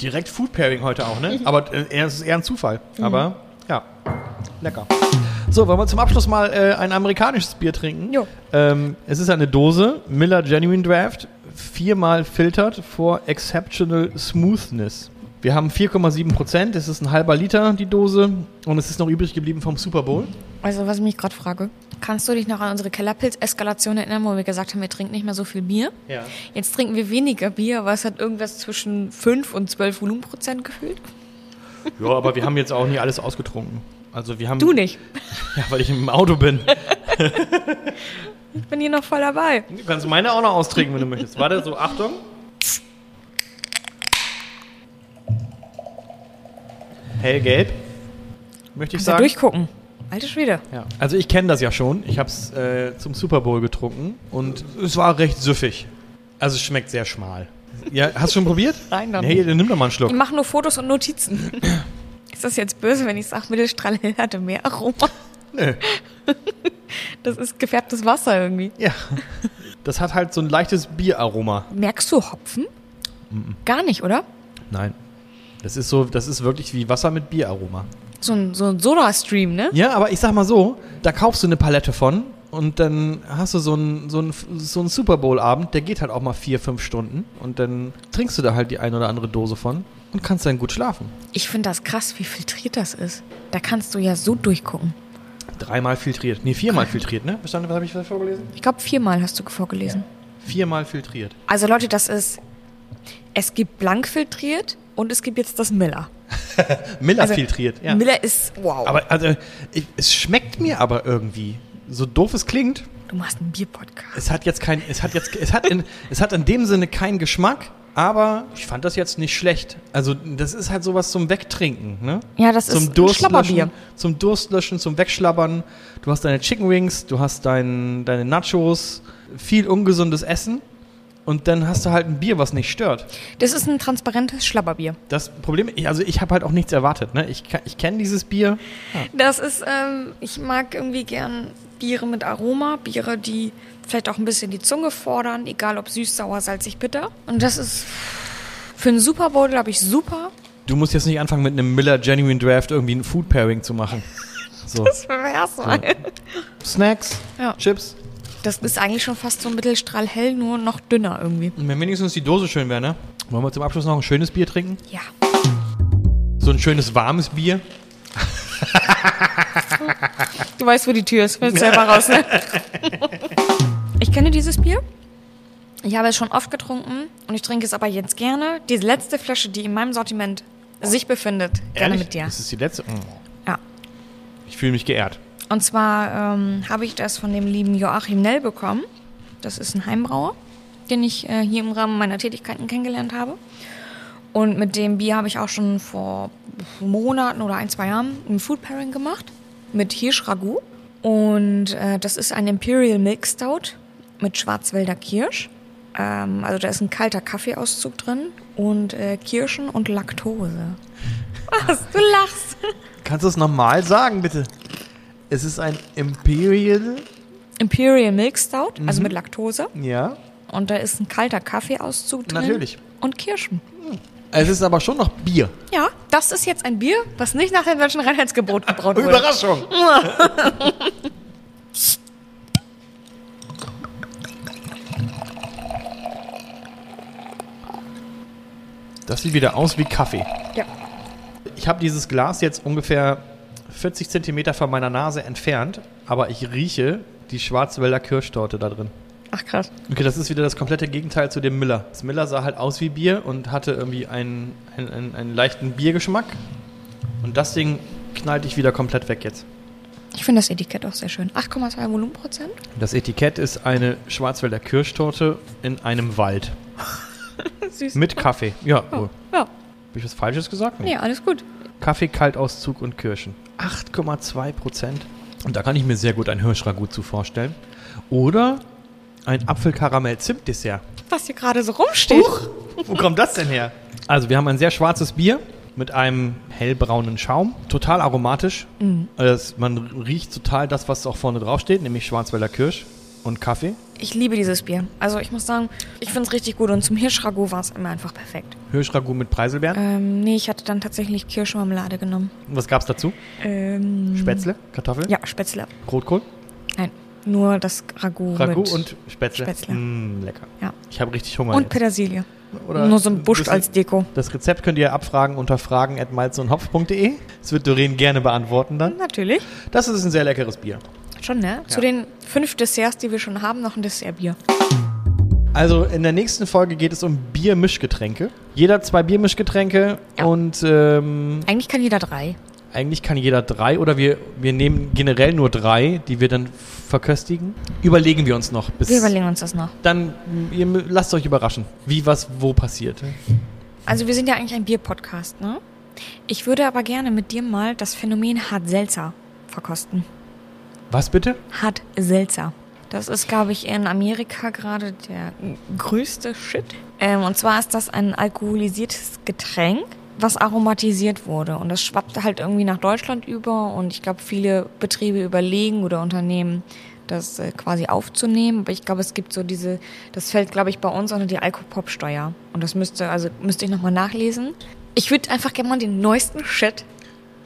Direkt Food Pairing heute auch, ne? Aber äh, es ist eher ein Zufall. Aber ja, lecker. So, wollen wir zum Abschluss mal äh, ein amerikanisches Bier trinken? Jo. Ähm, es ist eine Dose Miller Genuine Draft, viermal filtert for Exceptional Smoothness. Wir haben 4,7 Prozent, es ist ein halber Liter, die Dose. Und es ist noch übrig geblieben vom Super Bowl. Also, was ich mich gerade frage, kannst du dich noch an unsere Kellerpilz-Eskalation erinnern, wo wir gesagt haben, wir trinken nicht mehr so viel Bier? Ja. Jetzt trinken wir weniger Bier, aber es hat irgendwas zwischen 5 und 12 Volumenprozent gefühlt. Ja, aber wir haben jetzt auch nicht alles ausgetrunken. Also wir haben. Du nicht. [laughs] Ja, weil ich im Auto bin. Ich bin hier noch voll dabei. Du kannst meine auch noch austrinken, wenn du möchtest. Warte, so Achtung. Hellgelb, möchte ich Kannst sagen. durchgucken. Alte Schwede. Ja. Also ich kenne das ja schon. Ich habe es äh, zum Super Bowl getrunken und es war recht süffig. Also es schmeckt sehr schmal. Ja, hast du schon probiert? [laughs] Nein, noch Nee, dann nimm doch mal einen Schluck. Ich mache nur Fotos und Notizen. [clears throat] Ist das jetzt böse, wenn ich sage, Mittelstrahl [laughs] hatte mehr Aroma? Nö. [laughs] Das ist gefärbtes Wasser irgendwie. Ja. Das hat halt so ein leichtes Bieraroma. Merkst du Hopfen? Gar nicht, oder? Nein. Das ist so, das ist wirklich wie Wasser mit Bieraroma. So ein, so ein Soda-Stream, ne? Ja, aber ich sag mal so, da kaufst du eine Palette von und dann hast du so einen so einen, so einen Super Bowl-Abend, der geht halt auch mal vier, fünf Stunden und dann trinkst du da halt die ein oder andere Dose von und kannst dann gut schlafen. Ich finde das krass, wie filtriert das ist. Da kannst du ja so durchgucken. Dreimal filtriert. Nee, viermal filtriert, ne? Verstanden, was habe ich vorgelesen? Ich glaube, viermal hast du vorgelesen. Viermal filtriert. Also Leute, das ist. Es gibt blank filtriert und es gibt jetzt das Miller. [laughs] Miller Also, filtriert, ja. Miller ist. Wow. Aber also, ich, es schmeckt mir aber irgendwie. So doof es klingt, du machst einen Bierpodcast. es hat jetzt kein, es hat jetzt, es hat in, es hat in dem Sinne keinen Geschmack, aber ich fand das jetzt nicht schlecht. Also das ist halt sowas zum Wegtrinken, ne? Ja, das ist zum ein Durstlöschen, Schlapperbier. zum Durstlöschen, zum Wegschlabbern. Du hast deine Chicken Wings, du hast dein, deine Nachos, viel ungesundes Essen und dann hast du halt ein Bier, was nicht stört. Das ist ein transparentes Schlabberbier. Das Problem, also ich habe halt auch nichts erwartet, ne? Ich, ich kenne dieses Bier. Das ist, ähm, ich mag irgendwie gern Biere mit Aroma, Biere, die vielleicht auch ein bisschen die Zunge fordern, egal ob süß, sauer, salzig, bitter. Und das ist für einen Super Bowl, glaube ich, super. Du musst jetzt nicht anfangen mit einem Miller Genuine Draft irgendwie ein Food Pairing zu machen. [laughs] So. Das wär's mal. Snacks, Ja. Chips. Das ist eigentlich schon fast so ein Mittelstrahl hell, nur noch dünner irgendwie. Und wenn wenigstens die Dose schön wäre, ne? Wollen wir zum Abschluss noch ein schönes Bier trinken? Ja. So ein schönes warmes Bier. [laughs] Du weißt, wo die Tür ist. Willst selber raus, ne? [laughs] Ich kenne dieses Bier. Ich habe es schon oft getrunken und ich trinke es aber jetzt gerne. Die letzte Flasche, die in meinem Sortiment sich befindet, gerne mit dir. Das ist die letzte. Mm. Ja. Ich fühle mich geehrt. Und zwar ähm, habe ich das von dem lieben Joachim Nell bekommen. Das ist ein Heimbrauer, den ich äh, hier im Rahmen meiner Tätigkeiten kennengelernt habe. Und mit dem Bier habe ich auch schon vor Monaten oder ein, zwei Jahren ein Food Pairing gemacht mit Hirschragout. Und äh, das ist ein Imperial Milk Stout mit Schwarzwälder Kirsch. Ähm, also da ist ein kalter Kaffeeauszug drin und äh, Kirschen und Laktose. [laughs] Was? Du lachst. Kannst du es nochmal sagen, bitte? Es ist ein Imperial. Imperial Milk Stout, also mit Laktose. Ja. Und da ist ein kalter Kaffeeauszug drin. Natürlich. Und Kirschen. Es ist aber schon noch Bier. Ja, das ist jetzt ein Bier, was nicht nach dem deutschen Reinheitsgebot gebraut [laughs] wurde. Überraschung. [laughs] Das sieht wieder aus wie Kaffee. Ja. Ich habe dieses Glas jetzt ungefähr 40 Zentimeter von meiner Nase entfernt, aber ich rieche die Schwarzwälder Kirschtorte da drin. Ach krass. Okay, das ist wieder das komplette Gegenteil zu dem Miller. Das Miller sah halt aus wie Bier und hatte irgendwie einen, einen, einen, einen leichten Biergeschmack. Und das Ding knallt dich wieder komplett weg jetzt. Ich finde das Etikett auch sehr schön. 8,2 Volumenprozent. Das Etikett ist eine Schwarzwälder Kirschtorte in einem Wald. [laughs] Süß. Mit Kaffee. Ja, oh. Ja. Habe ich was Falsches gesagt? Nee, alles gut. Kaffee, Kaltauszug und Kirschen. 8,2 Prozent. Und da kann ich mir sehr gut ein Hirschragout zu vorstellen. Oder ein Apfelkaramell-Zimt-Dessert. Was hier gerade so rumsteht. Wo kommt das denn her? Also, wir haben ein sehr schwarzes Bier mit einem hellbraunen Schaum. Total aromatisch. Mhm. Also, man riecht total das, was auch vorne drauf steht, nämlich Schwarzwälder Kirsch. Und Kaffee? Ich liebe dieses Bier. Also ich muss sagen, ich finde es richtig gut und zum Hirschragout war es immer einfach perfekt. Hirschragout mit Preiselbeeren? Ähm, nee, ich hatte dann tatsächlich Kirschmarmelade genommen. Und was gab's dazu? Ähm, Spätzle? Kartoffeln? Ja, Spätzle. Rotkohl? Nein, nur das Ragout, Ragout und Spätzle? Spätzle. Mm, lecker. Ja. Ich habe richtig Hunger und jetzt. Petersilie. Oder nur so ein Busch als Deko. Das Rezept könnt ihr abfragen unter fragen.malzenundhopf.de. Das wird Doreen gerne beantworten dann. Natürlich. Das ist ein sehr leckeres Bier. Schon, ne? Zu den fünf Desserts, die wir schon haben, noch ein Dessertbier. Also in der nächsten Folge geht es um Biermischgetränke. Jeder zwei Biermischgetränke Ja. und ähm, Eigentlich kann jeder drei. eigentlich kann jeder drei oder wir, wir nehmen generell nur drei, die wir dann verköstigen. Überlegen wir uns noch. Bis Wir überlegen uns das noch. Dann ihr, lasst euch überraschen, wie was wo passiert. Also wir sind ja eigentlich ein Bier-Podcast, ne? Ich würde aber gerne mit dir mal das Phänomen Hart Seltzer verkosten. Was bitte? Hart Seltzer. Das ist, glaube ich, in Amerika gerade der größte Shit. Ähm, und zwar ist das ein alkoholisiertes Getränk, was aromatisiert wurde. Und das schwappt halt irgendwie nach Deutschland über. Und ich glaube, viele Betriebe überlegen oder Unternehmen, das äh, quasi aufzunehmen. Aber ich glaube, es gibt so diese, das fällt, glaube ich, bei uns unter die Alkopop-Steuer. Und das müsste, also müsste ich nochmal nachlesen. Ich würde einfach gerne mal den neuesten Shit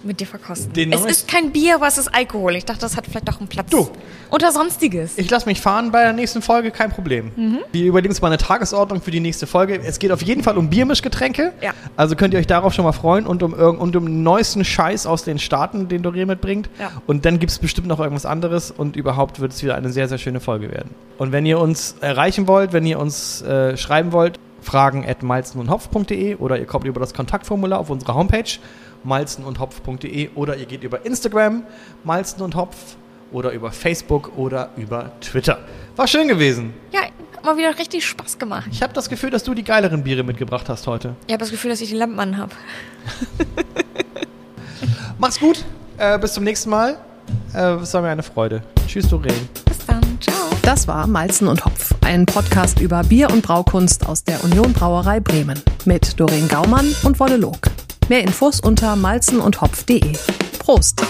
mit dir verkosten. Den es ist kein Bier, aber es ist Alkohol. Ich dachte, das hat vielleicht auch einen Platz. Du. Oder sonstiges. Ich lasse mich fahren bei der nächsten Folge, kein Problem. Mhm. Wir überlegen uns mal eine Tagesordnung für die nächste Folge. Es geht auf jeden Fall um Biermischgetränke. Ja. Also könnt ihr euch darauf schon mal freuen und um, irgend- und um neuesten Scheiß aus den Staaten, den Doreen mitbringt. Ja. Und dann gibt es bestimmt noch irgendwas anderes und überhaupt wird es wieder eine sehr, sehr schöne Folge werden. Und wenn ihr uns erreichen wollt, wenn ihr uns äh, schreiben wollt, fragen at malzenundhopf.de oder ihr kommt über das Kontaktformular auf unserer Homepage malzenundhopf.de oder ihr geht über Instagram malzen und hopf oder über Facebook oder über Twitter. War schön gewesen. Ja, hat mal wieder richtig Spaß gemacht. Ich habe das Gefühl, dass du die geileren Biere mitgebracht hast heute. Ich habe das Gefühl, dass ich die Lampen anhab. [laughs] Mach's gut. Äh, bis zum nächsten Mal. Äh, es war mir eine Freude. Tschüss, Doreen. Bis dann. Ciao. Das war Malzen und Hopf, ein Podcast über Bier und Braukunst aus der Union Brauerei Bremen mit Doreen Gaumann und Wolle Log. Mehr Infos unter malzenundhopf.de. Prost!